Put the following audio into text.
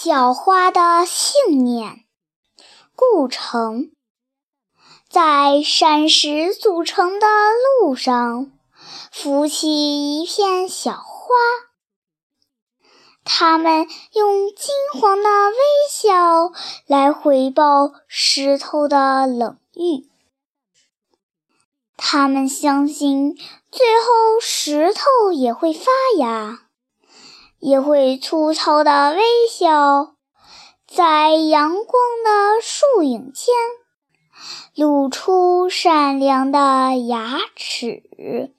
小花的信念。故城在山石组成的路上，浮起一片小花。它们用金黄的微笑来回报石头的冷遇。它们相信，最后石头也会发芽。也会粗糙的微笑，在阳光的树影间露出善良的牙齿。